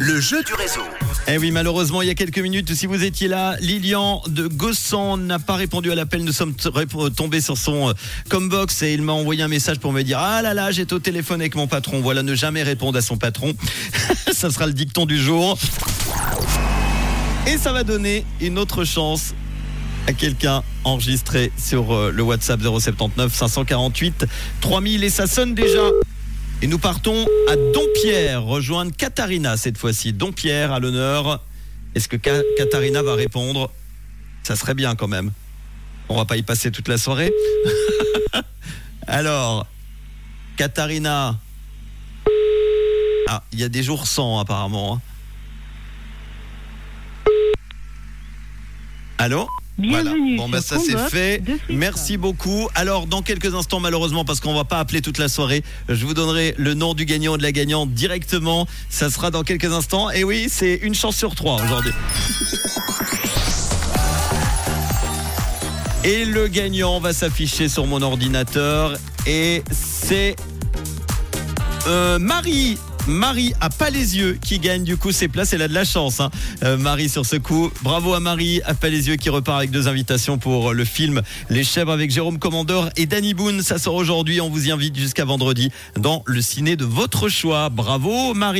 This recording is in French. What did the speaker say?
Le jeu du réseau. Eh oui, malheureusement, il y a quelques minutes, si vous étiez là, Lilian de Gossan n'a pas répondu à l'appel. Nous sommes tombés sur son euh, combox et il m'a envoyé un message pour me dire Ah là là, j'étais au téléphone avec mon patron. Voilà, ne jamais répondre à son patron. ça sera le dicton du jour. Et ça va donner une autre chance à quelqu'un enregistré sur euh, le WhatsApp 079 548 3000 et ça sonne déjà. Et nous partons à Dompierre, rejoindre Katharina cette fois-ci. Dompierre à l'honneur. Est-ce que Katharina va répondre? Ça serait bien quand même. On va pas y passer toute la soirée. Alors, Katharina. Ah, il y a des jours sans apparemment. Hein. Allô voilà. Bon bah ça c'est fait. Merci beaucoup. Alors dans quelques instants malheureusement parce qu'on va pas appeler toute la soirée, je vous donnerai le nom du gagnant ou de la gagnante directement. Ça sera dans quelques instants. Et oui, c'est une chance sur trois aujourd'hui. Et le gagnant va s'afficher sur mon ordinateur et c'est euh, Marie Marie les yeux qui gagne du coup ses places. Elle a de la chance, hein. euh, Marie, sur ce coup. Bravo à Marie les yeux qui repart avec deux invitations pour le film Les Chèvres avec Jérôme Commandeur et Danny Boone. Ça sort aujourd'hui. On vous y invite jusqu'à vendredi dans le ciné de votre choix. Bravo, Marie.